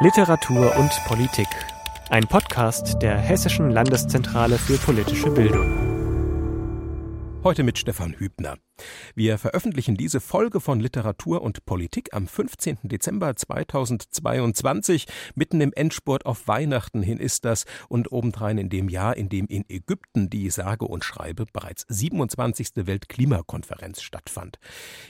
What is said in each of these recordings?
Literatur und Politik. Ein Podcast der Hessischen Landeszentrale für politische Bildung. Heute mit Stefan Hübner. Wir veröffentlichen diese Folge von Literatur und Politik am 15. Dezember 2022. Mitten im Endspurt auf Weihnachten hin ist das und obendrein in dem Jahr, in dem in Ägypten die sage und schreibe bereits 27. Weltklimakonferenz stattfand.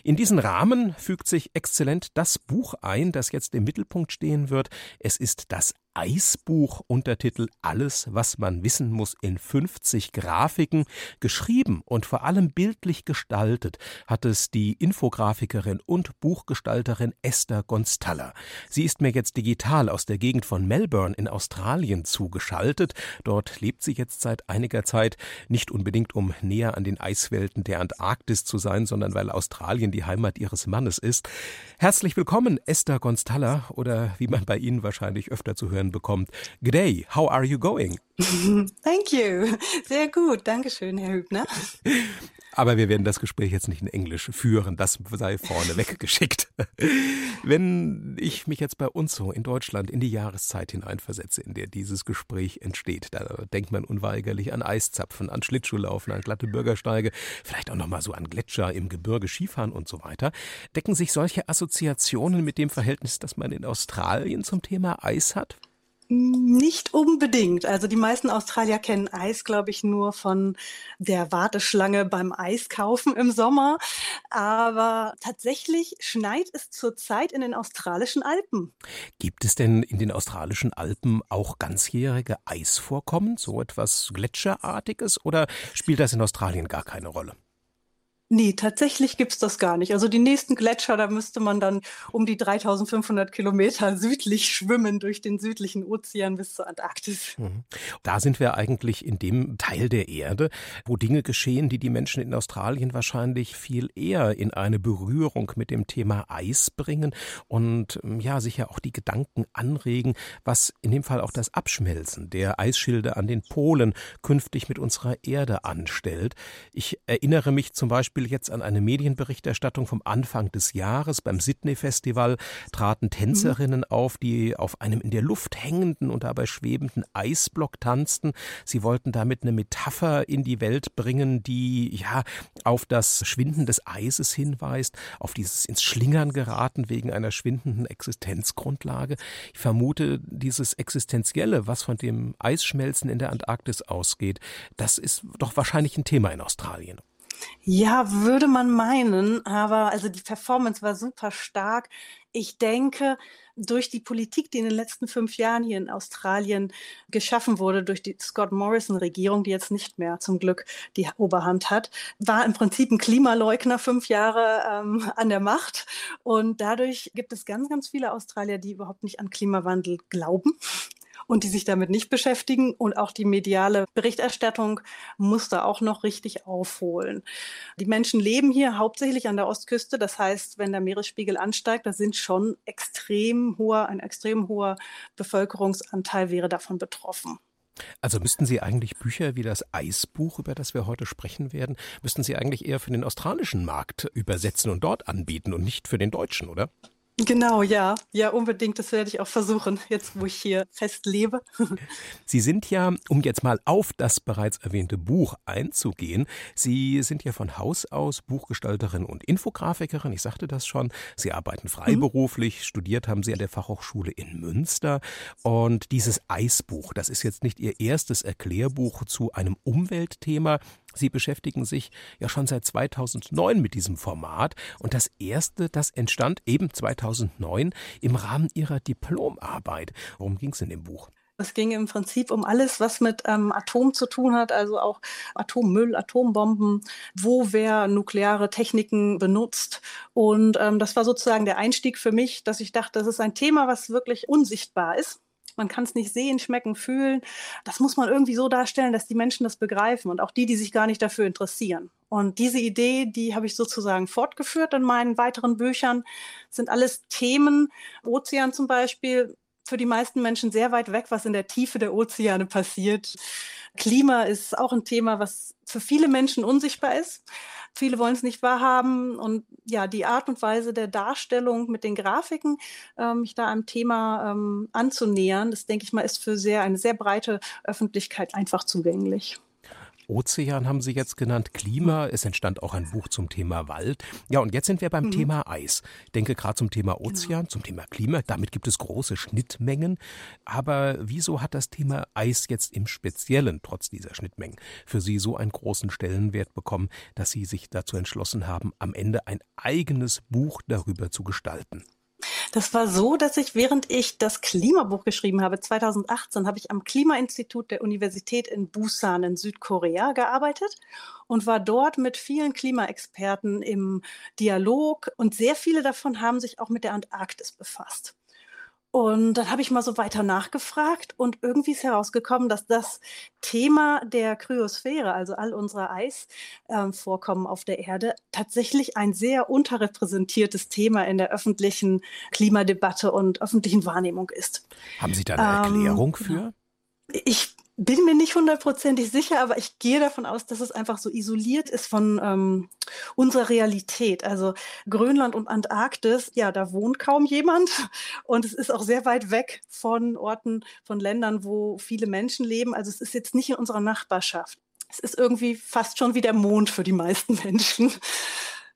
In diesen Rahmen fügt sich exzellent das Buch ein, das jetzt im Mittelpunkt stehen wird. Es ist das Eisbuch, Untertitel Alles, was man wissen muss in 50 Grafiken, geschrieben und vor allem bildlich gestaltet hat es die Infografikerin und Buchgestalterin Esther Gonstalla. Sie ist mir jetzt digital aus der Gegend von Melbourne in Australien zugeschaltet. Dort lebt sie jetzt seit einiger Zeit, nicht unbedingt um näher an den Eiswelten der Antarktis zu sein, sondern weil Australien die Heimat ihres Mannes ist. Herzlich willkommen, Esther Gonstalla, oder wie man bei Ihnen wahrscheinlich öfter zu hören hören bekommt. G'day, how are you going? Thank you. Sehr gut. Dankeschön, Herr Hübner. Aber wir werden das Gespräch jetzt nicht in Englisch führen, das sei vorne weggeschickt. Wenn ich mich jetzt bei uns so in Deutschland in die Jahreszeit hineinversetze, in der dieses Gespräch entsteht, da denkt man unweigerlich an Eiszapfen, an Schlittschuhlaufen, an glatte Bürgersteige, vielleicht auch nochmal so an Gletscher im Gebirge, Skifahren und so weiter. Decken sich solche Assoziationen mit dem Verhältnis, das man in Australien zum Thema Eis hat? Nicht unbedingt. Also die meisten Australier kennen Eis, glaube ich, nur von der Warteschlange beim Eiskaufen im Sommer. Aber tatsächlich schneit es zurzeit in den australischen Alpen. Gibt es denn in den australischen Alpen auch ganzjährige Eisvorkommen, so etwas Gletscherartiges, oder spielt das in Australien gar keine Rolle? Nee, tatsächlich gibt's das gar nicht. Also die nächsten Gletscher, da müsste man dann um die 3500 Kilometer südlich schwimmen durch den südlichen Ozean bis zur Antarktis. Mhm. Da sind wir eigentlich in dem Teil der Erde, wo Dinge geschehen, die die Menschen in Australien wahrscheinlich viel eher in eine Berührung mit dem Thema Eis bringen und ähm, ja, sicher auch die Gedanken anregen, was in dem Fall auch das Abschmelzen der Eisschilde an den Polen künftig mit unserer Erde anstellt. Ich erinnere mich zum Beispiel Beispiel jetzt an eine Medienberichterstattung vom Anfang des Jahres. Beim Sydney Festival traten Tänzerinnen mhm. auf, die auf einem in der Luft hängenden und dabei schwebenden Eisblock tanzten. Sie wollten damit eine Metapher in die Welt bringen, die ja auf das Schwinden des Eises hinweist, auf dieses ins Schlingern geraten wegen einer schwindenden Existenzgrundlage. Ich vermute, dieses Existenzielle, was von dem Eisschmelzen in der Antarktis ausgeht, das ist doch wahrscheinlich ein Thema in Australien. Ja, würde man meinen, aber also die Performance war super stark. Ich denke, durch die Politik, die in den letzten fünf Jahren hier in Australien geschaffen wurde, durch die Scott Morrison-Regierung, die jetzt nicht mehr zum Glück die Oberhand hat, war im Prinzip ein Klimaleugner fünf Jahre ähm, an der Macht. Und dadurch gibt es ganz, ganz viele Australier, die überhaupt nicht an Klimawandel glauben und die sich damit nicht beschäftigen. Und auch die mediale Berichterstattung muss da auch noch richtig aufholen. Die Menschen leben hier hauptsächlich an der Ostküste. Das heißt, wenn der Meeresspiegel ansteigt, da sind schon extrem hoher, ein extrem hoher Bevölkerungsanteil wäre davon betroffen. Also müssten Sie eigentlich Bücher wie das Eisbuch, über das wir heute sprechen werden, müssten Sie eigentlich eher für den australischen Markt übersetzen und dort anbieten und nicht für den deutschen, oder? Genau, ja. Ja, unbedingt. Das werde ich auch versuchen, jetzt wo ich hier fest lebe. Sie sind ja, um jetzt mal auf das bereits erwähnte Buch einzugehen, Sie sind ja von Haus aus Buchgestalterin und Infografikerin. Ich sagte das schon. Sie arbeiten freiberuflich. Mhm. Studiert haben Sie an der Fachhochschule in Münster. Und dieses Eisbuch, das ist jetzt nicht Ihr erstes Erklärbuch zu einem Umweltthema. Sie beschäftigen sich ja schon seit 2009 mit diesem Format und das erste, das entstand eben 2009 im Rahmen Ihrer Diplomarbeit. Worum ging es in dem Buch? Es ging im Prinzip um alles, was mit ähm, Atom zu tun hat, also auch Atommüll, Atombomben, wo wer nukleare Techniken benutzt. Und ähm, das war sozusagen der Einstieg für mich, dass ich dachte, das ist ein Thema, was wirklich unsichtbar ist man kann es nicht sehen, schmecken, fühlen. Das muss man irgendwie so darstellen, dass die Menschen das begreifen und auch die, die sich gar nicht dafür interessieren. Und diese Idee, die habe ich sozusagen fortgeführt in meinen weiteren Büchern, sind alles Themen, Ozean zum Beispiel, für die meisten Menschen sehr weit weg, was in der Tiefe der Ozeane passiert. Klima ist auch ein Thema, was für viele Menschen unsichtbar ist. Viele wollen es nicht wahrhaben. Und ja, die Art und Weise der Darstellung mit den Grafiken, ähm, mich da einem Thema ähm, anzunähern, das denke ich mal, ist für sehr eine sehr breite Öffentlichkeit einfach zugänglich. Ozean haben Sie jetzt genannt, Klima. Es entstand auch ein Buch zum Thema Wald. Ja, und jetzt sind wir beim mhm. Thema Eis. Ich denke gerade zum Thema genau. Ozean, genau. zum Thema Klima. Damit gibt es große Schnittmengen. Aber wieso hat das Thema Eis jetzt im Speziellen, trotz dieser Schnittmengen, für Sie so einen großen Stellenwert bekommen, dass Sie sich dazu entschlossen haben, am Ende ein eigenes Buch darüber zu gestalten? Das war so, dass ich, während ich das Klimabuch geschrieben habe, 2018, habe ich am Klimainstitut der Universität in Busan in Südkorea gearbeitet und war dort mit vielen Klimaexperten im Dialog und sehr viele davon haben sich auch mit der Antarktis befasst. Und dann habe ich mal so weiter nachgefragt und irgendwie ist herausgekommen, dass das Thema der Kryosphäre, also all unsere Eisvorkommen ähm, auf der Erde, tatsächlich ein sehr unterrepräsentiertes Thema in der öffentlichen Klimadebatte und öffentlichen Wahrnehmung ist. Haben Sie da eine ähm, Erklärung für? Ich bin mir nicht hundertprozentig sicher, aber ich gehe davon aus, dass es einfach so isoliert ist von ähm, unserer Realität. Also Grönland und Antarktis, ja, da wohnt kaum jemand und es ist auch sehr weit weg von Orten, von Ländern, wo viele Menschen leben. Also es ist jetzt nicht in unserer Nachbarschaft. Es ist irgendwie fast schon wie der Mond für die meisten Menschen.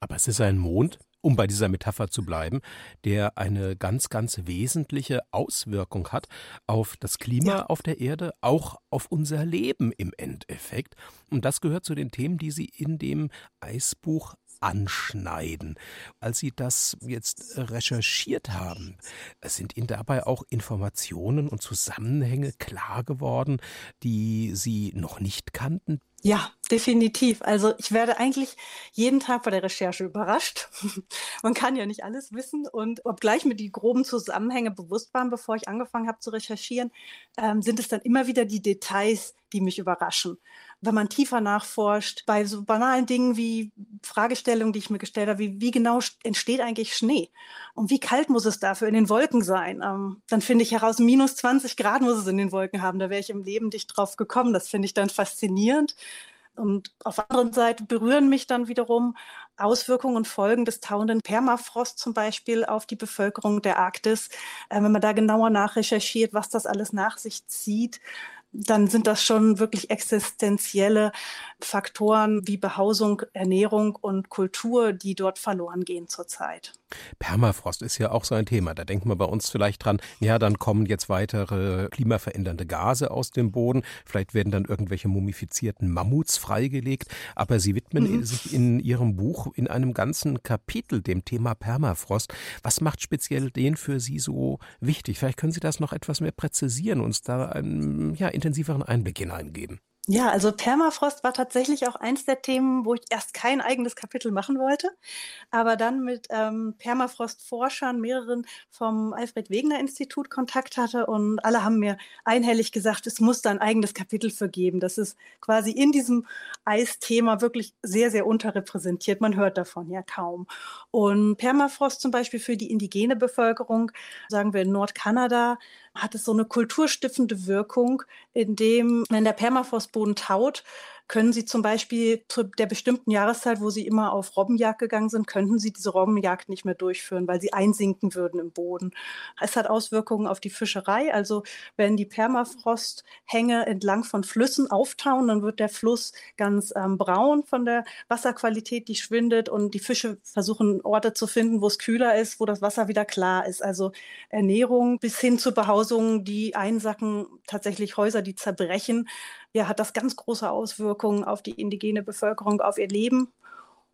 Aber es ist ein Mond, um bei dieser Metapher zu bleiben, der eine ganz, ganz wesentliche Auswirkung hat auf das Klima ja. auf der Erde, auch auf unser Leben im Endeffekt. Und das gehört zu den Themen, die Sie in dem Eisbuch anschneiden. Als Sie das jetzt recherchiert haben, sind Ihnen dabei auch Informationen und Zusammenhänge klar geworden, die Sie noch nicht kannten, ja, definitiv. Also ich werde eigentlich jeden Tag bei der Recherche überrascht. Man kann ja nicht alles wissen. Und obgleich mir die groben Zusammenhänge bewusst waren, bevor ich angefangen habe zu recherchieren, ähm, sind es dann immer wieder die Details, die mich überraschen. Wenn man tiefer nachforscht, bei so banalen Dingen wie Fragestellungen, die ich mir gestellt habe, wie, wie genau entsteht eigentlich Schnee? Und wie kalt muss es dafür in den Wolken sein? Ähm, dann finde ich heraus, minus 20 Grad muss es in den Wolken haben. Da wäre ich im Leben nicht drauf gekommen. Das finde ich dann faszinierend. Und auf der anderen Seite berühren mich dann wiederum Auswirkungen und Folgen des tauenden Permafrost zum Beispiel auf die Bevölkerung der Arktis. Äh, wenn man da genauer nachrecherchiert, was das alles nach sich zieht, dann sind das schon wirklich existenzielle Faktoren wie Behausung, Ernährung und Kultur, die dort verloren gehen zurzeit. Permafrost ist ja auch so ein Thema. Da denkt man bei uns vielleicht dran, ja, dann kommen jetzt weitere klimaverändernde Gase aus dem Boden. Vielleicht werden dann irgendwelche mumifizierten Mammuts freigelegt. Aber Sie widmen mhm. sich in Ihrem Buch in einem ganzen Kapitel dem Thema Permafrost. Was macht speziell den für Sie so wichtig? Vielleicht können Sie das noch etwas mehr präzisieren, uns da einen ja, intensiveren Einblick hineingeben. Ja, also Permafrost war tatsächlich auch eins der Themen, wo ich erst kein eigenes Kapitel machen wollte, aber dann mit ähm, Permafrost-Forschern, mehreren vom Alfred Wegener Institut Kontakt hatte und alle haben mir einhellig gesagt, es muss da ein eigenes Kapitel für geben. Das ist quasi in diesem Eisthema wirklich sehr, sehr unterrepräsentiert. Man hört davon ja kaum. Und Permafrost zum Beispiel für die indigene Bevölkerung, sagen wir in Nordkanada, hat es so eine kulturstiftende Wirkung, indem, wenn der Permafrostboden taut, können Sie zum Beispiel zu der bestimmten Jahreszeit, wo Sie immer auf Robbenjagd gegangen sind, könnten Sie diese Robbenjagd nicht mehr durchführen, weil sie einsinken würden im Boden. Es hat Auswirkungen auf die Fischerei. Also wenn die Permafrosthänge entlang von Flüssen auftauen, dann wird der Fluss ganz ähm, braun von der Wasserqualität, die schwindet und die Fische versuchen Orte zu finden, wo es kühler ist, wo das Wasser wieder klar ist. Also Ernährung bis hin zu Behausungen, die einsacken, tatsächlich Häuser, die zerbrechen ja, hat das ganz große Auswirkungen auf die indigene Bevölkerung, auf ihr Leben.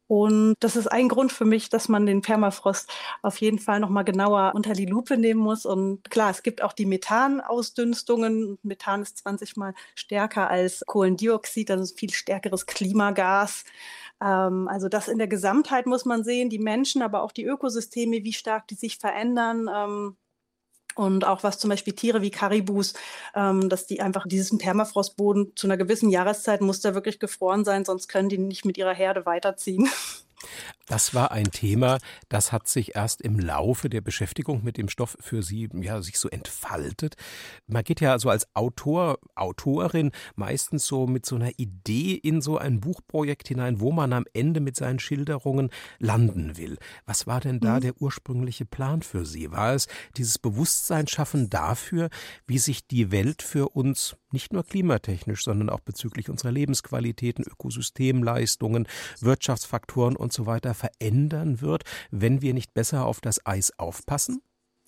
Und das ist ein Grund für mich, dass man den Permafrost auf jeden Fall nochmal genauer unter die Lupe nehmen muss. Und klar, es gibt auch die Methanausdünstungen. Methan ist 20 mal stärker als Kohlendioxid, also ein viel stärkeres Klimagas. Ähm, also das in der Gesamtheit muss man sehen, die Menschen, aber auch die Ökosysteme, wie stark die sich verändern. Ähm, und auch was zum Beispiel Tiere wie Karibus, ähm, dass die einfach diesen Permafrostboden zu einer gewissen Jahreszeit muss der wirklich gefroren sein, sonst können die nicht mit ihrer Herde weiterziehen. Das war ein Thema, das hat sich erst im Laufe der Beschäftigung mit dem Stoff für Sie ja sich so entfaltet. Man geht ja so als Autor, Autorin meistens so mit so einer Idee in so ein Buchprojekt hinein, wo man am Ende mit seinen Schilderungen landen will. Was war denn da mhm. der ursprüngliche Plan für Sie? War es dieses Bewusstsein schaffen dafür, wie sich die Welt für uns nicht nur klimatechnisch, sondern auch bezüglich unserer Lebensqualitäten, Ökosystemleistungen, Wirtschaftsfaktoren und so weiter verändern wird, wenn wir nicht besser auf das Eis aufpassen?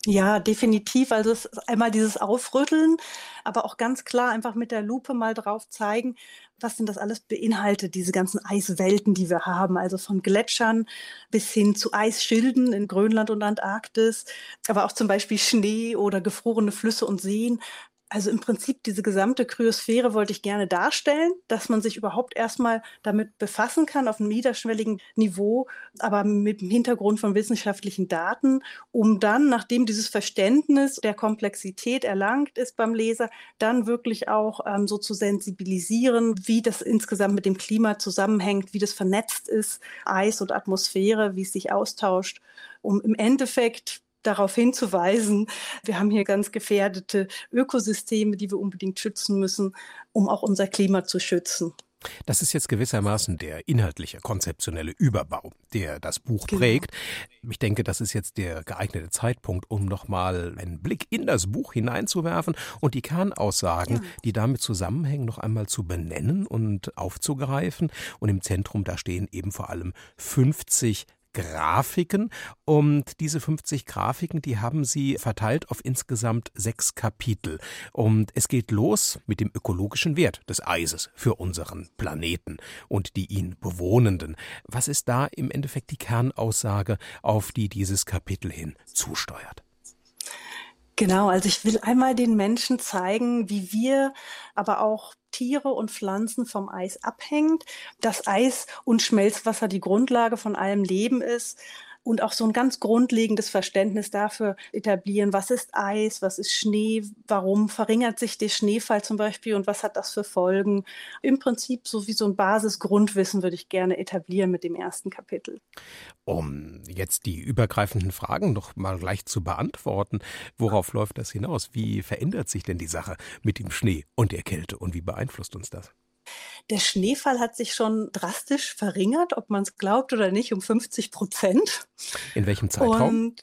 Ja, definitiv. Also es ist einmal dieses Aufrütteln, aber auch ganz klar einfach mit der Lupe mal drauf zeigen, was denn das alles beinhaltet, diese ganzen Eiswelten, die wir haben, also von Gletschern bis hin zu Eisschilden in Grönland und Antarktis, aber auch zum Beispiel Schnee oder gefrorene Flüsse und Seen. Also im Prinzip diese gesamte Kryosphäre wollte ich gerne darstellen, dass man sich überhaupt erstmal damit befassen kann auf einem niederschwelligen Niveau, aber mit dem Hintergrund von wissenschaftlichen Daten, um dann, nachdem dieses Verständnis der Komplexität erlangt ist beim Leser, dann wirklich auch ähm, so zu sensibilisieren, wie das insgesamt mit dem Klima zusammenhängt, wie das vernetzt ist, Eis und Atmosphäre, wie es sich austauscht, um im Endeffekt darauf hinzuweisen, wir haben hier ganz gefährdete Ökosysteme, die wir unbedingt schützen müssen, um auch unser Klima zu schützen. Das ist jetzt gewissermaßen der inhaltliche, konzeptionelle Überbau, der das Buch genau. prägt. Ich denke, das ist jetzt der geeignete Zeitpunkt, um nochmal einen Blick in das Buch hineinzuwerfen und die Kernaussagen, ja. die damit zusammenhängen, noch einmal zu benennen und aufzugreifen. Und im Zentrum, da stehen eben vor allem 50 Grafiken und diese 50 Grafiken, die haben sie verteilt auf insgesamt sechs Kapitel. Und es geht los mit dem ökologischen Wert des Eises für unseren Planeten und die ihn bewohnenden. Was ist da im Endeffekt die Kernaussage, auf die dieses Kapitel hin zusteuert? Genau, also ich will einmal den Menschen zeigen, wie wir, aber auch Tiere und Pflanzen vom Eis abhängt, dass Eis und Schmelzwasser die Grundlage von allem Leben ist, und auch so ein ganz grundlegendes Verständnis dafür etablieren, was ist Eis, was ist Schnee, warum verringert sich der Schneefall zum Beispiel und was hat das für Folgen. Im Prinzip so wie so ein Basisgrundwissen würde ich gerne etablieren mit dem ersten Kapitel. Um jetzt die übergreifenden Fragen noch mal gleich zu beantworten, worauf läuft das hinaus? Wie verändert sich denn die Sache mit dem Schnee und der Kälte und wie beeinflusst uns das? Der Schneefall hat sich schon drastisch verringert, ob man es glaubt oder nicht, um 50 Prozent. In welchem Zeitraum? Und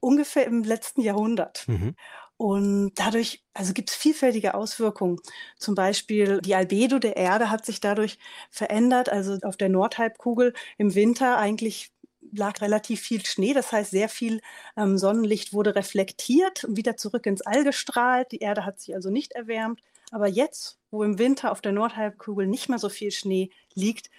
ungefähr im letzten Jahrhundert. Mhm. Und dadurch, also gibt es vielfältige Auswirkungen. Zum Beispiel die Albedo der Erde hat sich dadurch verändert. Also auf der Nordhalbkugel im Winter eigentlich lag relativ viel Schnee, das heißt sehr viel ähm, Sonnenlicht wurde reflektiert und wieder zurück ins All gestrahlt. Die Erde hat sich also nicht erwärmt. Aber jetzt, wo im Winter auf der Nordhalbkugel nicht mehr so viel Schnee liegt,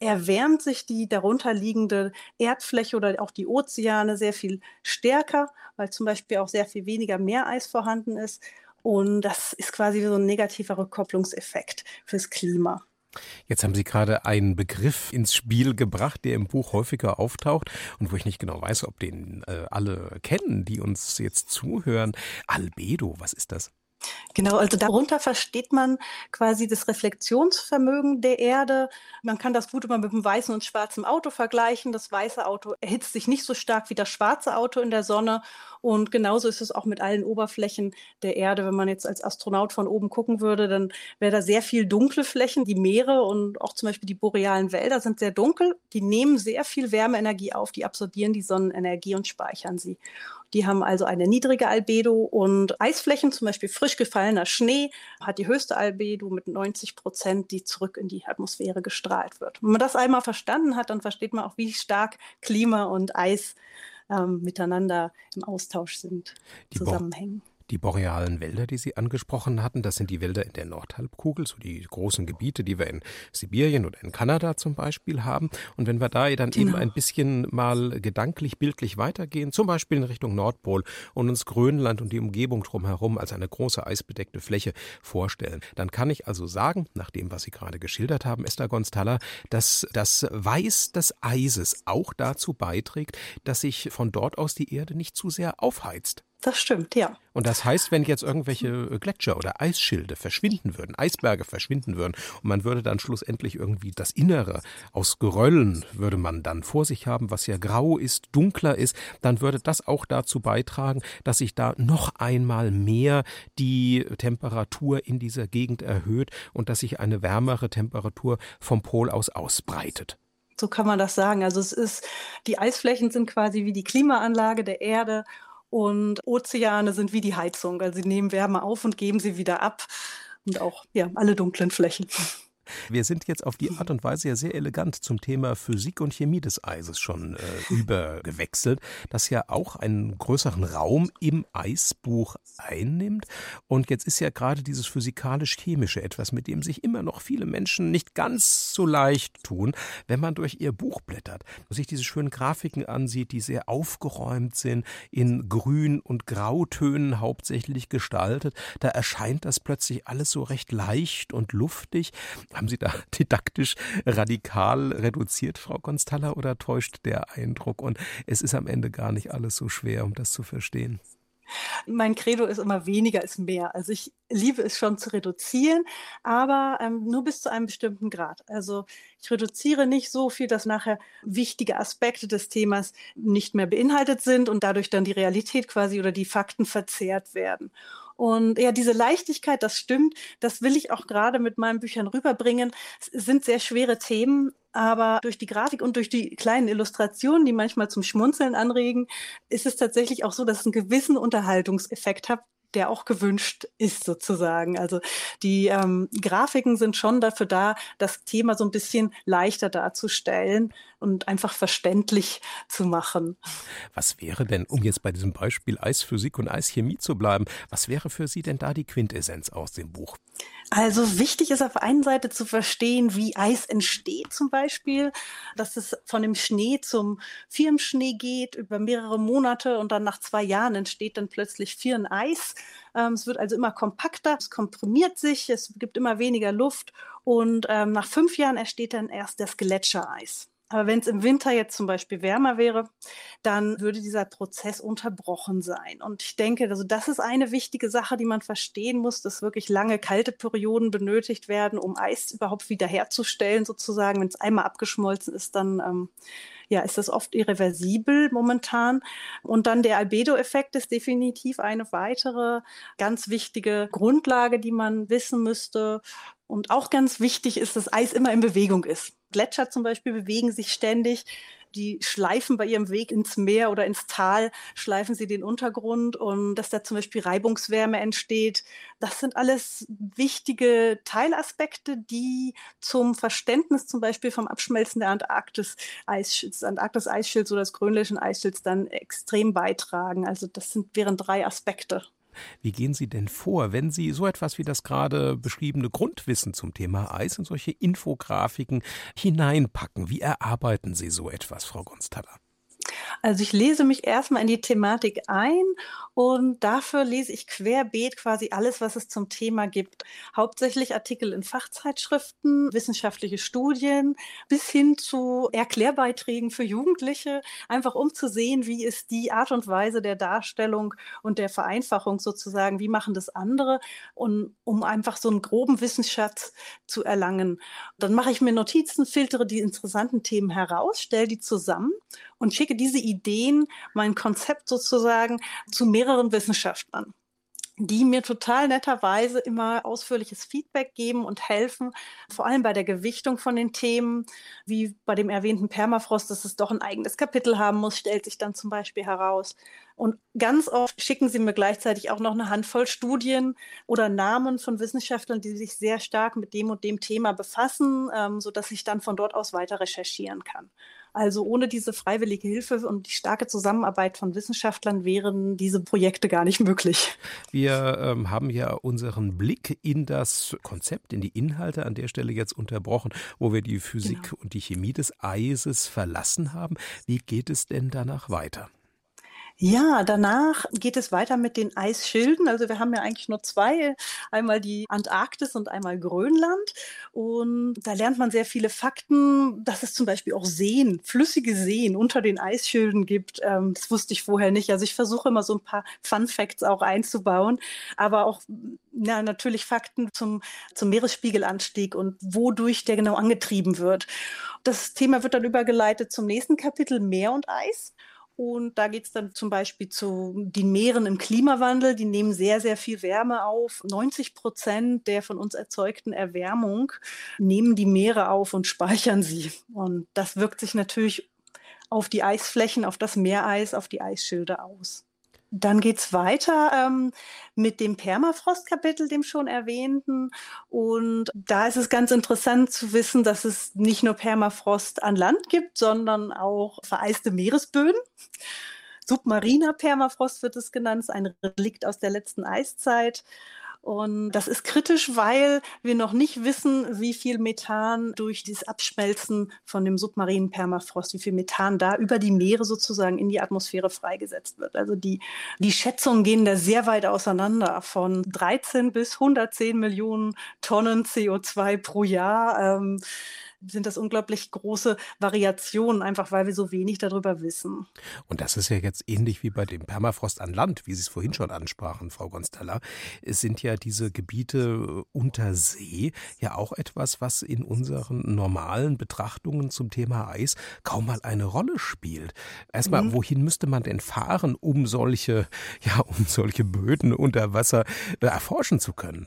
erwärmt sich die darunterliegende Erdfläche oder auch die Ozeane sehr viel stärker, weil zum Beispiel auch sehr viel weniger Meereis vorhanden ist. Und das ist quasi so ein negativer Rückkopplungseffekt fürs Klima. Jetzt haben Sie gerade einen Begriff ins Spiel gebracht, der im Buch häufiger auftaucht und wo ich nicht genau weiß, ob den äh, alle kennen, die uns jetzt zuhören. Albedo, was ist das? Genau, also darunter versteht man quasi das Reflexionsvermögen der Erde. Man kann das gut immer mit einem weißen und schwarzen Auto vergleichen. Das weiße Auto erhitzt sich nicht so stark wie das schwarze Auto in der Sonne. Und genauso ist es auch mit allen Oberflächen der Erde. Wenn man jetzt als Astronaut von oben gucken würde, dann wäre da sehr viel dunkle Flächen. Die Meere und auch zum Beispiel die borealen Wälder sind sehr dunkel. Die nehmen sehr viel Wärmeenergie auf, die absorbieren die Sonnenenergie und speichern sie. Die haben also eine niedrige Albedo und Eisflächen, zum Beispiel frisch gefallener Schnee, hat die höchste Albedo mit 90 Prozent, die zurück in die Atmosphäre gestrahlt wird. Wenn man das einmal verstanden hat, dann versteht man auch, wie stark Klima und Eis ähm, miteinander im Austausch sind, die zusammenhängen die borealen Wälder, die Sie angesprochen hatten, das sind die Wälder in der Nordhalbkugel, so die großen Gebiete, die wir in Sibirien oder in Kanada zum Beispiel haben. Und wenn wir da dann genau. eben ein bisschen mal gedanklich, bildlich weitergehen, zum Beispiel in Richtung Nordpol und uns Grönland und die Umgebung drumherum als eine große eisbedeckte Fläche vorstellen, dann kann ich also sagen, nach dem, was Sie gerade geschildert haben, Esther Gonstalla, dass das Weiß des Eises auch dazu beiträgt, dass sich von dort aus die Erde nicht zu sehr aufheizt. Das stimmt, ja. Und das heißt, wenn jetzt irgendwelche Gletscher oder Eisschilde verschwinden würden, Eisberge verschwinden würden und man würde dann schlussendlich irgendwie das Innere aus Geröllen würde man dann vor sich haben, was ja grau ist, dunkler ist, dann würde das auch dazu beitragen, dass sich da noch einmal mehr die Temperatur in dieser Gegend erhöht und dass sich eine wärmere Temperatur vom Pol aus ausbreitet. So kann man das sagen. Also es ist, die Eisflächen sind quasi wie die Klimaanlage der Erde und Ozeane sind wie die Heizung. Also sie nehmen Wärme auf und geben sie wieder ab. Und auch ja, alle dunklen Flächen. Wir sind jetzt auf die Art und Weise ja sehr elegant zum Thema Physik und Chemie des Eises schon äh, übergewechselt, das ja auch einen größeren Raum im Eisbuch einnimmt. Und jetzt ist ja gerade dieses physikalisch-chemische etwas, mit dem sich immer noch viele Menschen nicht ganz so leicht tun, wenn man durch ihr Buch blättert und sich diese schönen Grafiken ansieht, die sehr aufgeräumt sind, in Grün- und Grautönen hauptsächlich gestaltet. Da erscheint das plötzlich alles so recht leicht und luftig. Haben Sie da didaktisch radikal reduziert, Frau Konstalla, oder täuscht der Eindruck? Und es ist am Ende gar nicht alles so schwer, um das zu verstehen. Mein Credo ist immer weniger ist mehr. Also ich liebe es schon zu reduzieren, aber ähm, nur bis zu einem bestimmten Grad. Also ich reduziere nicht so viel, dass nachher wichtige Aspekte des Themas nicht mehr beinhaltet sind und dadurch dann die Realität quasi oder die Fakten verzerrt werden. Und ja, diese Leichtigkeit, das stimmt, das will ich auch gerade mit meinen Büchern rüberbringen. Es sind sehr schwere Themen, aber durch die Grafik und durch die kleinen Illustrationen, die manchmal zum Schmunzeln anregen, ist es tatsächlich auch so, dass es einen gewissen Unterhaltungseffekt hat, der auch gewünscht ist sozusagen. Also die ähm, Grafiken sind schon dafür da, das Thema so ein bisschen leichter darzustellen und einfach verständlich zu machen. Was wäre denn, um jetzt bei diesem Beispiel Eisphysik und Eischemie zu bleiben, was wäre für Sie denn da die Quintessenz aus dem Buch? Also wichtig ist auf einen Seite zu verstehen, wie Eis entsteht zum Beispiel, dass es von dem Schnee zum Firnschnee geht über mehrere Monate und dann nach zwei Jahren entsteht dann plötzlich Firneis. Ähm, es wird also immer kompakter, es komprimiert sich, es gibt immer weniger Luft und ähm, nach fünf Jahren entsteht dann erst das Gletschereis. Aber wenn es im Winter jetzt zum Beispiel wärmer wäre, dann würde dieser Prozess unterbrochen sein. Und ich denke, also das ist eine wichtige Sache, die man verstehen muss, dass wirklich lange kalte Perioden benötigt werden, um Eis überhaupt wiederherzustellen, sozusagen. Wenn es einmal abgeschmolzen ist, dann ähm, ja, ist das oft irreversibel momentan. Und dann der Albedo-Effekt ist definitiv eine weitere ganz wichtige Grundlage, die man wissen müsste. Und auch ganz wichtig ist, dass Eis immer in Bewegung ist. Gletscher zum Beispiel bewegen sich ständig. Die schleifen bei ihrem Weg ins Meer oder ins Tal, schleifen sie den Untergrund und dass da zum Beispiel Reibungswärme entsteht. Das sind alles wichtige Teilaspekte, die zum Verständnis zum Beispiel vom Abschmelzen der Antarktis, Eisschilds, Antarktis-Eisschilds oder des grönländischen Eisschilds dann extrem beitragen. Also das sind, wären drei Aspekte. Wie gehen Sie denn vor, wenn Sie so etwas wie das gerade beschriebene Grundwissen zum Thema Eis in solche Infografiken hineinpacken? Wie erarbeiten Sie so etwas, Frau Gonstalla? Also ich lese mich erstmal in die Thematik ein und dafür lese ich querbeet quasi alles, was es zum Thema gibt. Hauptsächlich Artikel in Fachzeitschriften, wissenschaftliche Studien bis hin zu Erklärbeiträgen für Jugendliche, einfach um zu sehen, wie ist die Art und Weise der Darstellung und der Vereinfachung sozusagen, wie machen das andere und um einfach so einen groben Wissensschatz zu erlangen. Dann mache ich mir Notizen, filtere die interessanten Themen heraus, stelle die zusammen und schicke diese Ideen, mein Konzept sozusagen zu mehreren Wissenschaftlern die mir total netterweise immer ausführliches Feedback geben und helfen, vor allem bei der Gewichtung von den Themen, wie bei dem erwähnten Permafrost, dass es doch ein eigenes Kapitel haben muss, stellt sich dann zum Beispiel heraus. Und ganz oft schicken sie mir gleichzeitig auch noch eine Handvoll Studien oder Namen von Wissenschaftlern, die sich sehr stark mit dem und dem Thema befassen, ähm, sodass ich dann von dort aus weiter recherchieren kann. Also ohne diese freiwillige Hilfe und die starke Zusammenarbeit von Wissenschaftlern wären diese Projekte gar nicht möglich. Wir ähm, haben ja unseren Blick in das Konzept, in die Inhalte an der Stelle jetzt unterbrochen, wo wir die Physik genau. und die Chemie des Eises verlassen haben. Wie geht es denn danach weiter? Ja, danach geht es weiter mit den Eisschilden. Also wir haben ja eigentlich nur zwei, einmal die Antarktis und einmal Grönland. Und da lernt man sehr viele Fakten, dass es zum Beispiel auch Seen, flüssige Seen unter den Eisschilden gibt. Ähm, das wusste ich vorher nicht. Also ich versuche immer so ein paar Fun Facts auch einzubauen, aber auch ja, natürlich Fakten zum, zum Meeresspiegelanstieg und wodurch der genau angetrieben wird. Das Thema wird dann übergeleitet zum nächsten Kapitel Meer und Eis. Und da geht es dann zum Beispiel zu den Meeren im Klimawandel. Die nehmen sehr, sehr viel Wärme auf. 90 Prozent der von uns erzeugten Erwärmung nehmen die Meere auf und speichern sie. Und das wirkt sich natürlich auf die Eisflächen, auf das Meereis, auf die Eisschilde aus. Dann geht's weiter ähm, mit dem Permafrost-Kapitel, dem schon erwähnten. Und da ist es ganz interessant zu wissen, dass es nicht nur Permafrost an Land gibt, sondern auch vereiste Meeresböden. Submariner Permafrost wird es genannt, ein Relikt aus der letzten Eiszeit. Und das ist kritisch, weil wir noch nicht wissen, wie viel Methan durch das Abschmelzen von dem submarinen Permafrost, wie viel Methan da über die Meere sozusagen in die Atmosphäre freigesetzt wird. Also die, die Schätzungen gehen da sehr weit auseinander von 13 bis 110 Millionen Tonnen CO2 pro Jahr. Ähm, sind das unglaublich große Variationen, einfach weil wir so wenig darüber wissen. Und das ist ja jetzt ähnlich wie bei dem Permafrost an Land, wie Sie es vorhin schon ansprachen, Frau Gonstella. Es sind ja diese Gebiete unter See ja auch etwas, was in unseren normalen Betrachtungen zum Thema Eis kaum mal eine Rolle spielt. Erstmal, mhm. wohin müsste man denn fahren, um solche, ja, um solche Böden unter Wasser äh, erforschen zu können?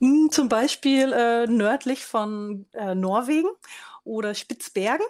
Hm, zum Beispiel äh, nördlich von äh, Norwegen oder Spitzbergen.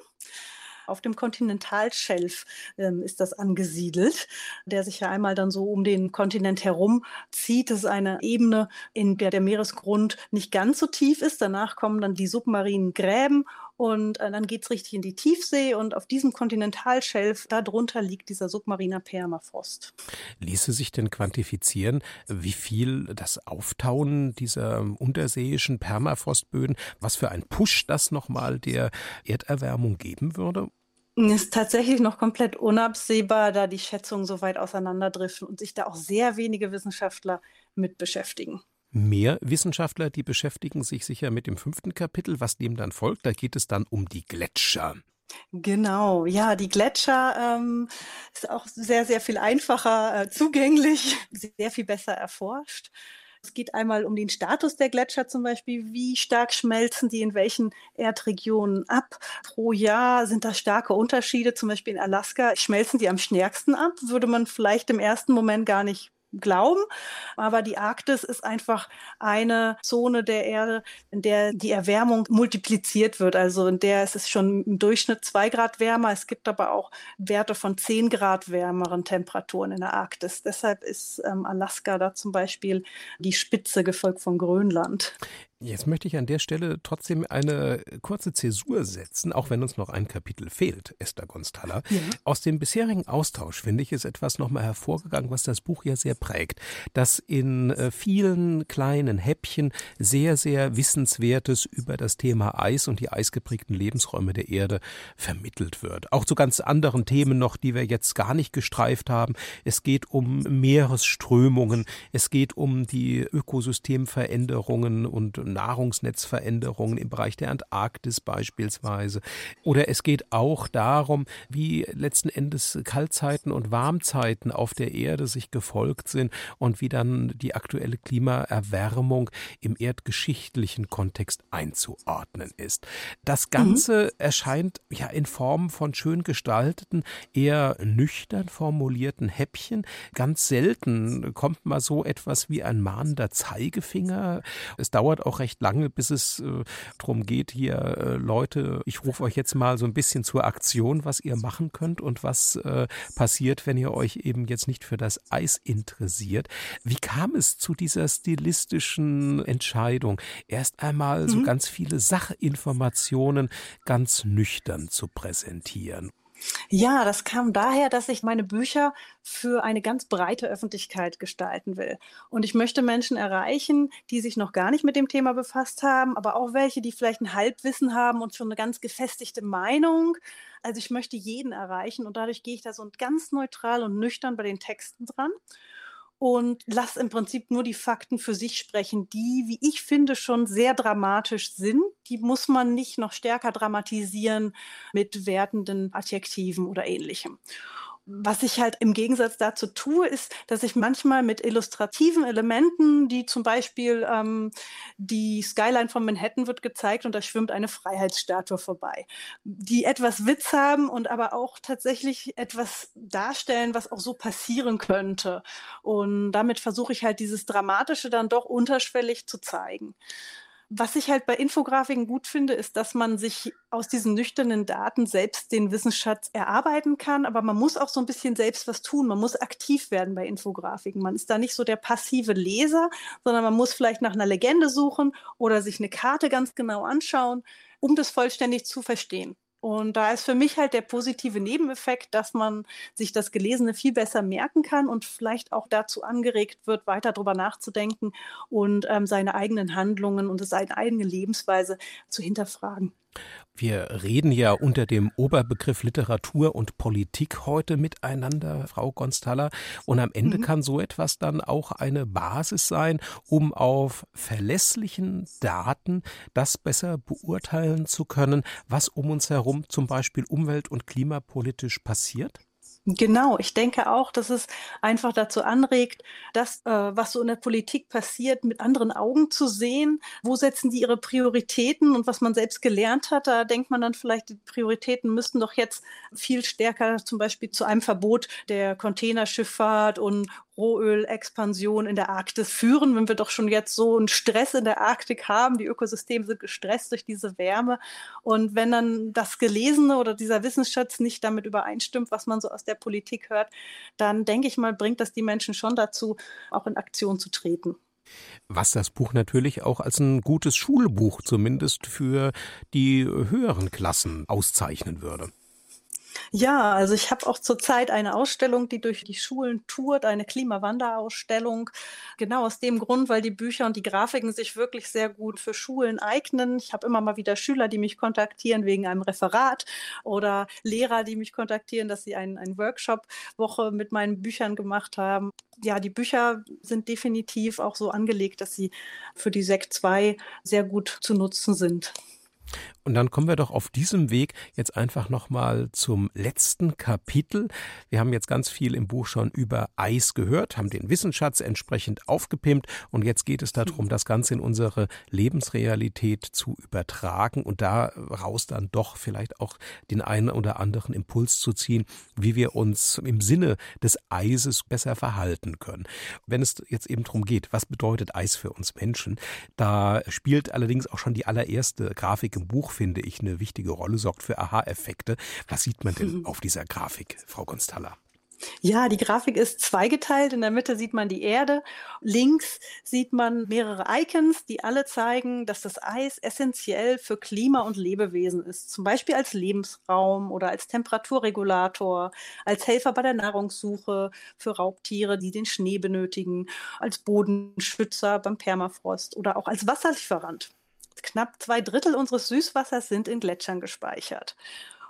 Auf dem Kontinentalschelf ähm, ist das angesiedelt, der sich ja einmal dann so um den Kontinent herum zieht. Das ist eine Ebene, in der der Meeresgrund nicht ganz so tief ist. Danach kommen dann die submarinen Gräben und äh, dann geht's richtig in die Tiefsee und auf diesem Kontinentalschelf, darunter liegt dieser submariner Permafrost. Ließe sich denn quantifizieren, wie viel das Auftauen dieser unterseeischen Permafrostböden, was für ein Push das nochmal der Erderwärmung geben würde? Ist tatsächlich noch komplett unabsehbar, da die Schätzungen so weit auseinanderdriften und sich da auch sehr wenige Wissenschaftler mit beschäftigen mehr Wissenschaftler, die beschäftigen sich sicher mit dem fünften Kapitel, was dem dann folgt. Da geht es dann um die Gletscher. Genau, ja, die Gletscher ähm, ist auch sehr, sehr viel einfacher äh, zugänglich, sehr viel besser erforscht. Es geht einmal um den Status der Gletscher zum Beispiel. Wie stark schmelzen die in welchen Erdregionen ab? Pro Jahr sind da starke Unterschiede. Zum Beispiel in Alaska schmelzen die am stärksten ab. Würde man vielleicht im ersten Moment gar nicht glauben. Aber die Arktis ist einfach eine Zone der Erde, in der die Erwärmung multipliziert wird. Also in der ist es schon im Durchschnitt zwei Grad wärmer. Es gibt aber auch Werte von zehn Grad wärmeren Temperaturen in der Arktis. Deshalb ist ähm, Alaska da zum Beispiel die Spitze gefolgt von Grönland. Jetzt möchte ich an der Stelle trotzdem eine kurze Zäsur setzen, auch wenn uns noch ein Kapitel fehlt, Esther Gonstalla. Ja. Aus dem bisherigen Austausch, finde ich, ist etwas nochmal hervorgegangen, was das Buch ja sehr prägt, dass in äh, vielen kleinen Häppchen sehr, sehr Wissenswertes über das Thema Eis und die eisgeprägten Lebensräume der Erde vermittelt wird. Auch zu ganz anderen Themen noch, die wir jetzt gar nicht gestreift haben. Es geht um Meeresströmungen, es geht um die Ökosystemveränderungen und Nahrungsnetzveränderungen im Bereich der Antarktis beispielsweise. Oder es geht auch darum, wie letzten Endes Kaltzeiten und Warmzeiten auf der Erde sich gefolgt sind und wie dann die aktuelle Klimaerwärmung im erdgeschichtlichen Kontext einzuordnen ist. Das Ganze mhm. erscheint ja in Form von schön gestalteten, eher nüchtern formulierten Häppchen. Ganz selten kommt mal so etwas wie ein mahnender Zeigefinger. Es dauert auch recht lange, bis es äh, darum geht, hier äh, Leute, ich rufe euch jetzt mal so ein bisschen zur Aktion, was ihr machen könnt und was äh, passiert, wenn ihr euch eben jetzt nicht für das Eis interessiert. Wie kam es zu dieser stilistischen Entscheidung, erst einmal mhm. so ganz viele Sachinformationen ganz nüchtern zu präsentieren? Ja, das kam daher, dass ich meine Bücher für eine ganz breite Öffentlichkeit gestalten will. Und ich möchte Menschen erreichen, die sich noch gar nicht mit dem Thema befasst haben, aber auch welche, die vielleicht ein Halbwissen haben und schon eine ganz gefestigte Meinung. Also ich möchte jeden erreichen und dadurch gehe ich da so ganz neutral und nüchtern bei den Texten dran und lass im Prinzip nur die Fakten für sich sprechen, die, wie ich finde, schon sehr dramatisch sind. Die muss man nicht noch stärker dramatisieren mit wertenden Adjektiven oder ähnlichem. Was ich halt im Gegensatz dazu tue, ist, dass ich manchmal mit illustrativen Elementen, die zum Beispiel ähm, die Skyline von Manhattan wird gezeigt und da schwimmt eine Freiheitsstatue vorbei, die etwas Witz haben und aber auch tatsächlich etwas darstellen, was auch so passieren könnte. Und damit versuche ich halt dieses Dramatische dann doch unterschwellig zu zeigen. Was ich halt bei Infografiken gut finde, ist, dass man sich aus diesen nüchternen Daten selbst den Wissensschatz erarbeiten kann, aber man muss auch so ein bisschen selbst was tun. Man muss aktiv werden bei Infografiken. Man ist da nicht so der passive Leser, sondern man muss vielleicht nach einer Legende suchen oder sich eine Karte ganz genau anschauen, um das vollständig zu verstehen. Und da ist für mich halt der positive Nebeneffekt, dass man sich das Gelesene viel besser merken kann und vielleicht auch dazu angeregt wird, weiter darüber nachzudenken und ähm, seine eigenen Handlungen und seine eigene Lebensweise zu hinterfragen. Wir reden ja unter dem Oberbegriff Literatur und Politik heute miteinander, Frau Gonstalla. Und am Ende mhm. kann so etwas dann auch eine Basis sein, um auf verlässlichen Daten das besser beurteilen zu können, was um uns herum zum Beispiel umwelt- und klimapolitisch passiert? Genau, ich denke auch, dass es einfach dazu anregt, das, äh, was so in der Politik passiert, mit anderen Augen zu sehen. Wo setzen die ihre Prioritäten und was man selbst gelernt hat, da denkt man dann vielleicht, die Prioritäten müssten doch jetzt viel stärker zum Beispiel zu einem Verbot der Containerschifffahrt und Rohölexpansion in der Arktis führen, wenn wir doch schon jetzt so einen Stress in der Arktik haben. Die Ökosysteme sind gestresst durch diese Wärme. Und wenn dann das Gelesene oder dieser Wissensschatz nicht damit übereinstimmt, was man so aus der Politik hört, dann denke ich mal, bringt das die Menschen schon dazu, auch in Aktion zu treten. Was das Buch natürlich auch als ein gutes Schulbuch zumindest für die höheren Klassen auszeichnen würde. Ja, also ich habe auch zurzeit eine Ausstellung, die durch die Schulen tourt, eine Klimawanderausstellung. Genau aus dem Grund, weil die Bücher und die Grafiken sich wirklich sehr gut für Schulen eignen. Ich habe immer mal wieder Schüler, die mich kontaktieren wegen einem Referat oder Lehrer, die mich kontaktieren, dass sie einen, einen Workshop-Woche mit meinen Büchern gemacht haben. Ja, die Bücher sind definitiv auch so angelegt, dass sie für die Sekt 2 sehr gut zu nutzen sind. Und dann kommen wir doch auf diesem Weg jetzt einfach nochmal zum letzten Kapitel. Wir haben jetzt ganz viel im Buch schon über Eis gehört, haben den Wissensschatz entsprechend aufgepimpt und jetzt geht es darum, das Ganze in unsere Lebensrealität zu übertragen und daraus dann doch vielleicht auch den einen oder anderen Impuls zu ziehen, wie wir uns im Sinne des Eises besser verhalten können. Wenn es jetzt eben darum geht, was bedeutet Eis für uns Menschen, da spielt allerdings auch schon die allererste Grafik im Buch, finde ich, eine wichtige Rolle, sorgt für Aha-Effekte. Was sieht man denn auf dieser Grafik, Frau Gonstalla? Ja, die Grafik ist zweigeteilt. In der Mitte sieht man die Erde. Links sieht man mehrere Icons, die alle zeigen, dass das Eis essentiell für Klima und Lebewesen ist. Zum Beispiel als Lebensraum oder als Temperaturregulator, als Helfer bei der Nahrungssuche für Raubtiere, die den Schnee benötigen, als Bodenschützer beim Permafrost oder auch als Wasserlieferant. Knapp zwei Drittel unseres Süßwassers sind in Gletschern gespeichert.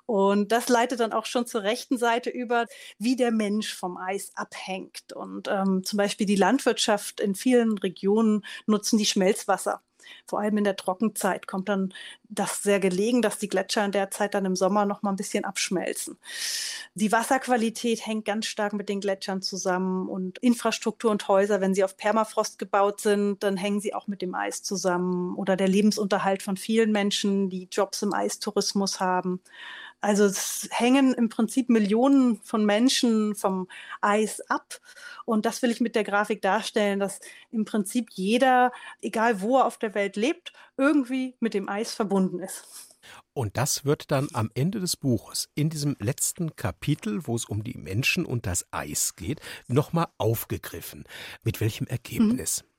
Und das leitet dann auch schon zur rechten Seite über, wie der Mensch vom Eis abhängt. Und ähm, zum Beispiel die Landwirtschaft in vielen Regionen nutzen die Schmelzwasser vor allem in der Trockenzeit kommt dann das sehr gelegen, dass die Gletscher in der Zeit dann im Sommer noch mal ein bisschen abschmelzen. Die Wasserqualität hängt ganz stark mit den Gletschern zusammen und Infrastruktur und Häuser, wenn sie auf Permafrost gebaut sind, dann hängen sie auch mit dem Eis zusammen oder der Lebensunterhalt von vielen Menschen, die Jobs im Eistourismus haben. Also es hängen im Prinzip Millionen von Menschen vom Eis ab. Und das will ich mit der Grafik darstellen, dass im Prinzip jeder, egal wo er auf der Welt lebt, irgendwie mit dem Eis verbunden ist. Und das wird dann am Ende des Buches, in diesem letzten Kapitel, wo es um die Menschen und das Eis geht, nochmal aufgegriffen. Mit welchem Ergebnis? Mhm.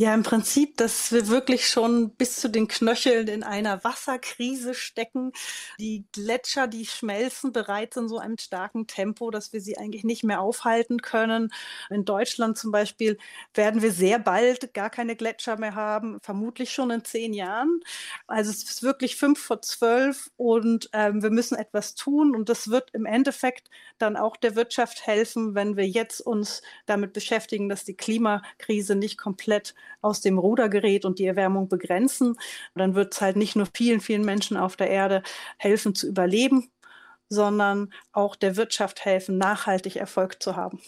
Ja, im Prinzip, dass wir wirklich schon bis zu den Knöcheln in einer Wasserkrise stecken. Die Gletscher, die schmelzen bereits in so einem starken Tempo, dass wir sie eigentlich nicht mehr aufhalten können. In Deutschland zum Beispiel werden wir sehr bald gar keine Gletscher mehr haben, vermutlich schon in zehn Jahren. Also es ist wirklich fünf vor zwölf und ähm, wir müssen etwas tun und das wird im Endeffekt dann auch der Wirtschaft helfen, wenn wir jetzt uns damit beschäftigen, dass die Klimakrise nicht komplett aus dem Ruder gerät und die Erwärmung begrenzen. Dann wird es halt nicht nur vielen, vielen Menschen auf der Erde helfen zu überleben, sondern auch der Wirtschaft helfen, nachhaltig Erfolg zu haben.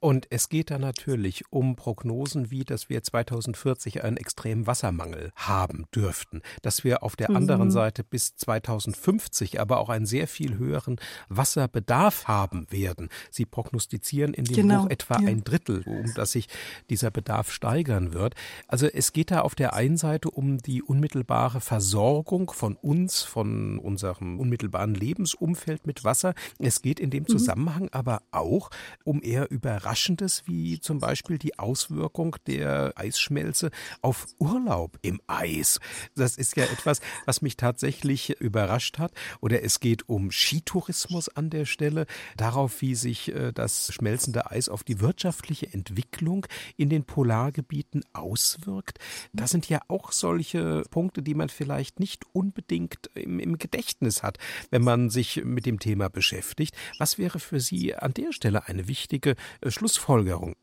Und es geht da natürlich um Prognosen wie, dass wir 2040 einen extremen Wassermangel haben dürften, dass wir auf der mhm. anderen Seite bis 2050 aber auch einen sehr viel höheren Wasserbedarf haben werden. Sie prognostizieren in dem genau. Buch etwa ja. ein Drittel, um das sich dieser Bedarf steigern wird. Also es geht da auf der einen Seite um die unmittelbare Versorgung von uns, von unserem unmittelbaren Lebensumfeld mit Wasser. Es geht in dem mhm. Zusammenhang aber auch um eher Überraschendes, wie zum Beispiel die Auswirkung der Eisschmelze auf Urlaub im Eis. Das ist ja etwas, was mich tatsächlich überrascht hat. Oder es geht um Skitourismus an der Stelle, darauf, wie sich äh, das schmelzende Eis auf die wirtschaftliche Entwicklung in den Polargebieten auswirkt. Das sind ja auch solche Punkte, die man vielleicht nicht unbedingt im, im Gedächtnis hat, wenn man sich mit dem Thema beschäftigt. Was wäre für Sie an der Stelle eine wichtige Schlussfolgerung?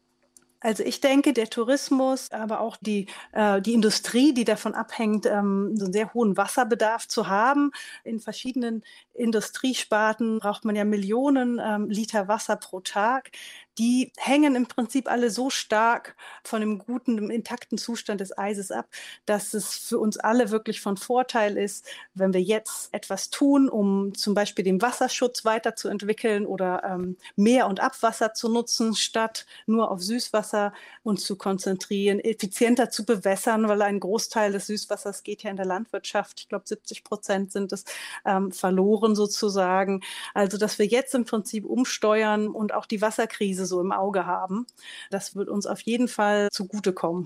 Also ich denke, der Tourismus, aber auch die, äh, die Industrie, die davon abhängt, ähm, so einen sehr hohen Wasserbedarf zu haben. In verschiedenen Industriesparten braucht man ja Millionen ähm, Liter Wasser pro Tag die hängen im Prinzip alle so stark von dem guten, intakten Zustand des Eises ab, dass es für uns alle wirklich von Vorteil ist, wenn wir jetzt etwas tun, um zum Beispiel den Wasserschutz weiterzuentwickeln oder ähm, Meer- und Abwasser zu nutzen, statt nur auf Süßwasser uns zu konzentrieren, effizienter zu bewässern, weil ein Großteil des Süßwassers geht ja in der Landwirtschaft. Ich glaube, 70 Prozent sind es ähm, verloren sozusagen. Also, dass wir jetzt im Prinzip umsteuern und auch die Wasserkrise so im Auge haben. Das wird uns auf jeden Fall zugutekommen.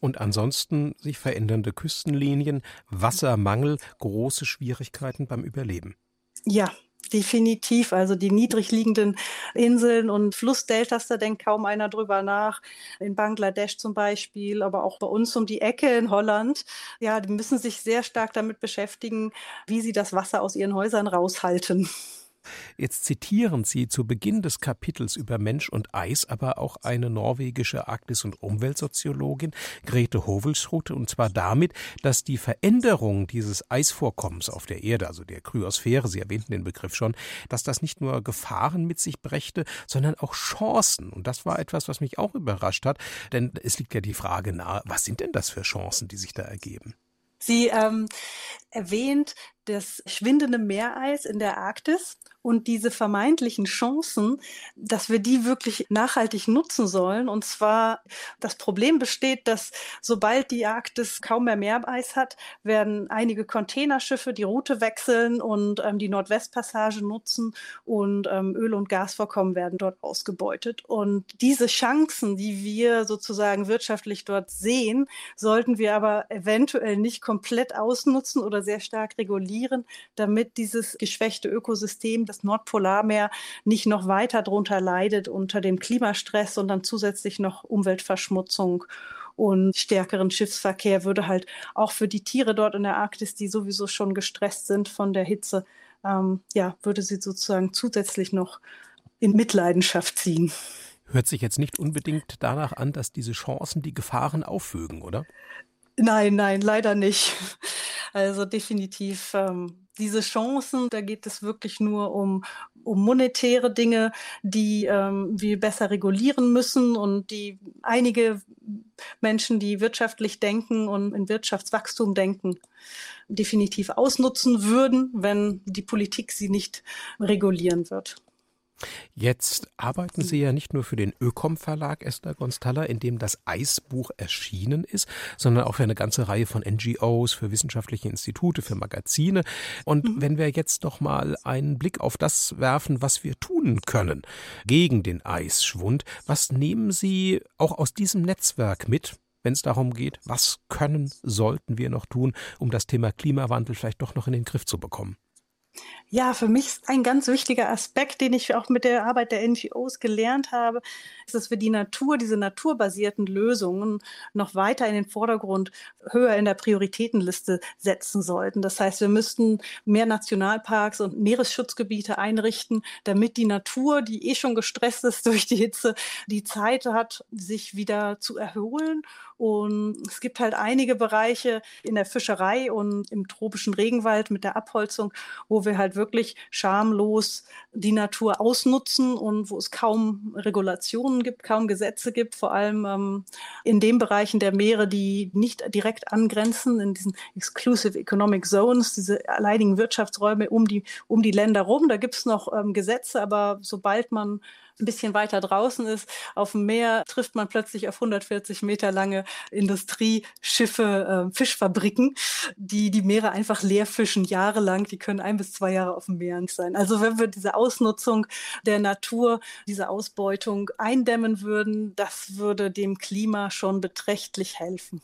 Und ansonsten sich verändernde Küstenlinien, Wassermangel, große Schwierigkeiten beim Überleben. Ja, Definitiv. Also die niedrig liegenden Inseln und Flussdeltas, da denkt kaum einer drüber nach. In Bangladesch zum Beispiel, aber auch bei uns um die Ecke in Holland. Ja, die müssen sich sehr stark damit beschäftigen, wie sie das Wasser aus ihren Häusern raushalten. Jetzt zitieren Sie zu Beginn des Kapitels über Mensch und Eis aber auch eine norwegische Arktis- und Umweltsoziologin, Grete Hovelsrud, und zwar damit, dass die Veränderung dieses Eisvorkommens auf der Erde, also der Kryosphäre, Sie erwähnten den Begriff schon, dass das nicht nur Gefahren mit sich brächte, sondern auch Chancen. Und das war etwas, was mich auch überrascht hat, denn es liegt ja die Frage nahe, was sind denn das für Chancen, die sich da ergeben? Sie ähm, erwähnt das schwindende Meereis in der Arktis und diese vermeintlichen Chancen, dass wir die wirklich nachhaltig nutzen sollen. Und zwar das Problem besteht, dass sobald die Arktis kaum mehr Meereis hat, werden einige Containerschiffe die Route wechseln und ähm, die Nordwestpassage nutzen und ähm, Öl- und Gasvorkommen werden dort ausgebeutet. Und diese Chancen, die wir sozusagen wirtschaftlich dort sehen, sollten wir aber eventuell nicht komplett ausnutzen oder sehr stark regulieren, damit dieses geschwächte Ökosystem das Nordpolarmeer nicht noch weiter darunter leidet unter dem Klimastress, sondern zusätzlich noch Umweltverschmutzung und stärkeren Schiffsverkehr würde halt auch für die Tiere dort in der Arktis, die sowieso schon gestresst sind von der Hitze, ähm, ja, würde sie sozusagen zusätzlich noch in Mitleidenschaft ziehen. Hört sich jetzt nicht unbedingt danach an, dass diese Chancen die Gefahren auffügen, oder? Nein, nein, leider nicht. Also definitiv ähm, diese Chancen, da geht es wirklich nur um, um monetäre Dinge, die ähm, wir besser regulieren müssen und die einige Menschen, die wirtschaftlich denken und in Wirtschaftswachstum denken, definitiv ausnutzen würden, wenn die Politik sie nicht regulieren wird. Jetzt arbeiten Sie ja nicht nur für den Ökom Verlag Esther Gonstalla, in dem das Eisbuch erschienen ist, sondern auch für eine ganze Reihe von NGOs, für wissenschaftliche Institute, für Magazine. Und mhm. wenn wir jetzt doch mal einen Blick auf das werfen, was wir tun können gegen den Eisschwund, was nehmen Sie auch aus diesem Netzwerk mit? wenn es darum geht, was können, sollten wir noch tun, um das Thema Klimawandel vielleicht doch noch in den Griff zu bekommen? Ja, für mich ist ein ganz wichtiger Aspekt, den ich auch mit der Arbeit der NGOs gelernt habe, ist, dass wir die Natur, diese naturbasierten Lösungen noch weiter in den Vordergrund, höher in der Prioritätenliste setzen sollten. Das heißt, wir müssten mehr Nationalparks und Meeresschutzgebiete einrichten, damit die Natur, die eh schon gestresst ist durch die Hitze, die Zeit hat, sich wieder zu erholen und es gibt halt einige Bereiche in der Fischerei und im tropischen Regenwald mit der Abholzung, wo wir halt wirklich schamlos die Natur ausnutzen und wo es kaum Regulationen gibt, kaum Gesetze gibt, vor allem ähm, in den Bereichen der Meere, die nicht direkt angrenzen, in diesen Exclusive Economic Zones, diese alleinigen Wirtschaftsräume um die, um die Länder rum. Da gibt es noch ähm, Gesetze, aber sobald man ein bisschen weiter draußen ist, auf dem Meer, trifft man plötzlich auf 140 Meter lange Industrieschiffe, äh, Fischfabriken, die die Meere einfach leer fischen, jahrelang. Die können ein bis zwei Jahre auf dem Meer sein. Also wenn wir diese Ausnutzung der Natur, diese Ausbeutung eindämmen würden, das würde dem Klima schon beträchtlich helfen.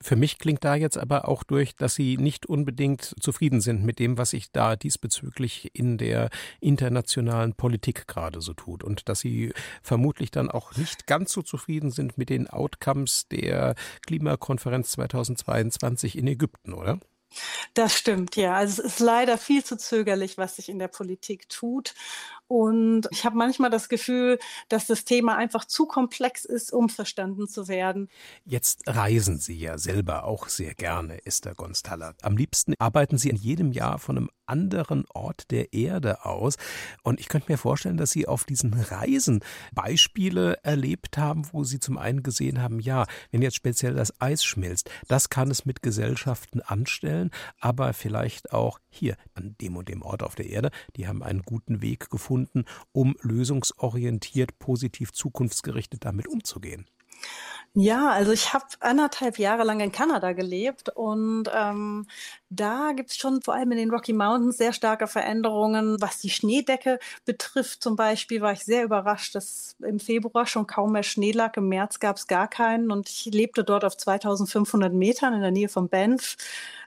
Für mich klingt da jetzt aber auch durch, dass Sie nicht unbedingt zufrieden sind mit dem, was sich da diesbezüglich in der internationalen Politik gerade so tut und dass Sie vermutlich dann auch nicht ganz so zufrieden sind mit den Outcomes der Klimakonferenz 2022 in Ägypten, oder? Das stimmt, ja. Also es ist leider viel zu zögerlich, was sich in der Politik tut. Und ich habe manchmal das Gefühl, dass das Thema einfach zu komplex ist, um verstanden zu werden. Jetzt reisen Sie ja selber auch sehr gerne, Esther Gonstalla. Am liebsten arbeiten Sie in jedem Jahr von einem anderen Ort der Erde aus. Und ich könnte mir vorstellen, dass Sie auf diesen Reisen Beispiele erlebt haben, wo Sie zum einen gesehen haben, ja, wenn jetzt speziell das Eis schmilzt, das kann es mit Gesellschaften anstellen, aber vielleicht auch hier an dem und dem Ort auf der Erde, die haben einen guten Weg gefunden, um lösungsorientiert, positiv, zukunftsgerichtet damit umzugehen. Ja, also ich habe anderthalb Jahre lang in Kanada gelebt und ähm, da gibt's schon vor allem in den Rocky Mountains sehr starke Veränderungen. Was die Schneedecke betrifft zum Beispiel, war ich sehr überrascht, dass im Februar schon kaum mehr Schnee lag. Im März gab's gar keinen und ich lebte dort auf 2500 Metern in der Nähe von Banff,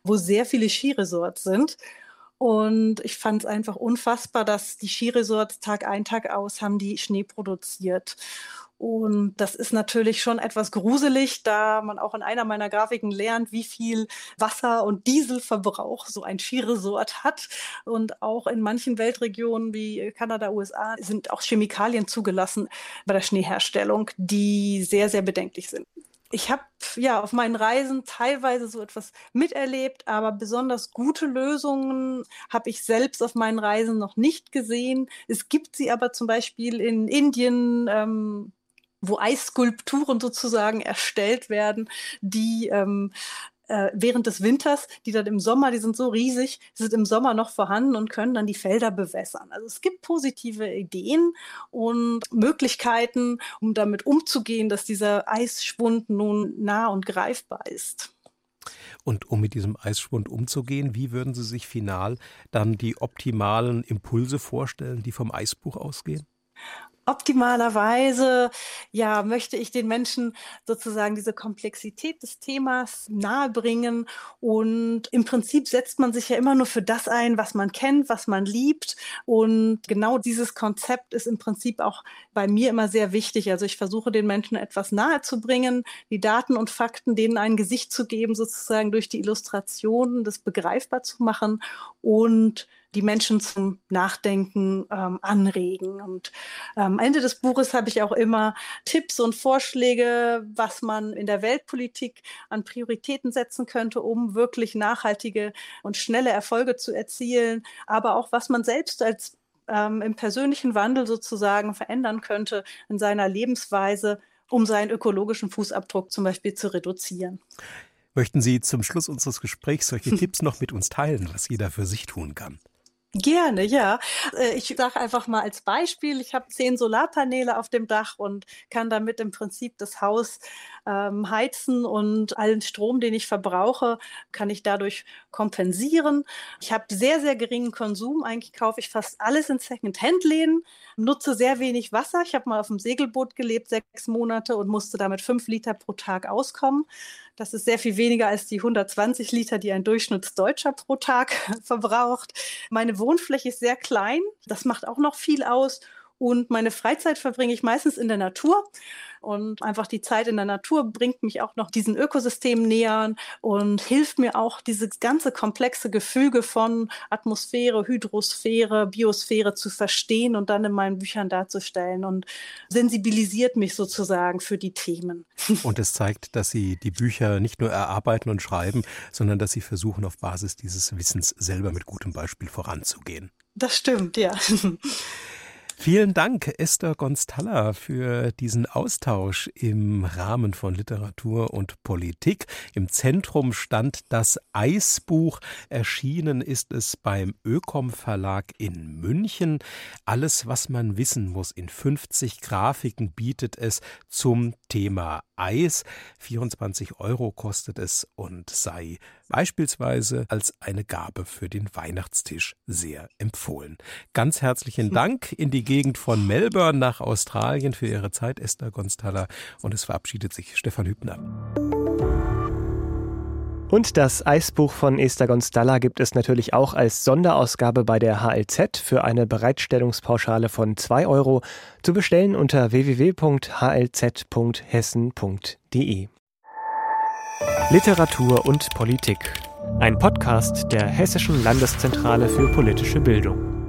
wo sehr viele Skiresorts sind. Und ich fand es einfach unfassbar, dass die Skiresorts Tag ein, Tag aus haben die Schnee produziert. Und das ist natürlich schon etwas gruselig, da man auch in einer meiner Grafiken lernt, wie viel Wasser- und Dieselverbrauch so ein Skiresort hat. Und auch in manchen Weltregionen wie Kanada, USA sind auch Chemikalien zugelassen bei der Schneeherstellung, die sehr, sehr bedenklich sind. Ich habe ja auf meinen Reisen teilweise so etwas miterlebt, aber besonders gute Lösungen habe ich selbst auf meinen Reisen noch nicht gesehen. Es gibt sie aber zum Beispiel in Indien, ähm, wo Eisskulpturen sozusagen erstellt werden, die ähm, äh, während des Winters, die dann im Sommer, die sind so riesig, sind im Sommer noch vorhanden und können dann die Felder bewässern. Also es gibt positive Ideen und Möglichkeiten, um damit umzugehen, dass dieser Eisschwund nun nah und greifbar ist. Und um mit diesem Eisschwund umzugehen, wie würden Sie sich final dann die optimalen Impulse vorstellen, die vom Eisbuch ausgehen? Optimalerweise ja möchte ich den Menschen sozusagen diese Komplexität des Themas nahebringen. Und im Prinzip setzt man sich ja immer nur für das ein, was man kennt, was man liebt. Und genau dieses Konzept ist im Prinzip auch bei mir immer sehr wichtig. Also ich versuche den Menschen etwas nahezubringen, die Daten und Fakten denen ein Gesicht zu geben, sozusagen durch die Illustrationen das begreifbar zu machen. Und die Menschen zum Nachdenken ähm, anregen. Und am Ende des Buches habe ich auch immer Tipps und Vorschläge, was man in der Weltpolitik an Prioritäten setzen könnte, um wirklich nachhaltige und schnelle Erfolge zu erzielen, aber auch was man selbst als ähm, im persönlichen Wandel sozusagen verändern könnte in seiner Lebensweise, um seinen ökologischen Fußabdruck zum Beispiel zu reduzieren. Möchten Sie zum Schluss unseres Gesprächs solche Tipps noch mit uns teilen, was jeder für sich tun kann? Gerne, ja. Äh, ich sage einfach mal als Beispiel, ich habe zehn Solarpaneele auf dem Dach und kann damit im Prinzip das Haus ähm, heizen und allen Strom, den ich verbrauche, kann ich dadurch kompensieren. Ich habe sehr, sehr geringen Konsum. Eigentlich kaufe ich fast alles in Second-Hand-Läden, nutze sehr wenig Wasser. Ich habe mal auf dem Segelboot gelebt, sechs Monate und musste damit fünf Liter pro Tag auskommen. Das ist sehr viel weniger als die 120 Liter, die ein Durchschnittsdeutscher pro Tag verbraucht. Meine Wohnfläche ist sehr klein. Das macht auch noch viel aus. Und meine Freizeit verbringe ich meistens in der Natur. Und einfach die Zeit in der Natur bringt mich auch noch diesen Ökosystemen näher und hilft mir auch, dieses ganze komplexe Gefüge von Atmosphäre, Hydrosphäre, Biosphäre zu verstehen und dann in meinen Büchern darzustellen und sensibilisiert mich sozusagen für die Themen. Und es zeigt, dass Sie die Bücher nicht nur erarbeiten und schreiben, sondern dass Sie versuchen, auf Basis dieses Wissens selber mit gutem Beispiel voranzugehen. Das stimmt, ja. Vielen Dank, Esther Gonstalla, für diesen Austausch im Rahmen von Literatur und Politik. Im Zentrum stand das Eisbuch. Erschienen ist es beim Ökom Verlag in München. Alles, was man wissen muss, in 50 Grafiken bietet es zum Thema Eis. 24 Euro kostet es und sei beispielsweise als eine Gabe für den Weihnachtstisch sehr empfohlen. Ganz herzlichen Dank in die Gegend von Melbourne nach Australien für Ihre Zeit, Esther Gonstalla. Und es verabschiedet sich Stefan Hübner. Und das Eisbuch von Esther Gonstalla gibt es natürlich auch als Sonderausgabe bei der HLZ für eine Bereitstellungspauschale von 2 Euro zu bestellen unter www.hlz.hessen.de. Literatur und Politik. Ein Podcast der Hessischen Landeszentrale für politische Bildung.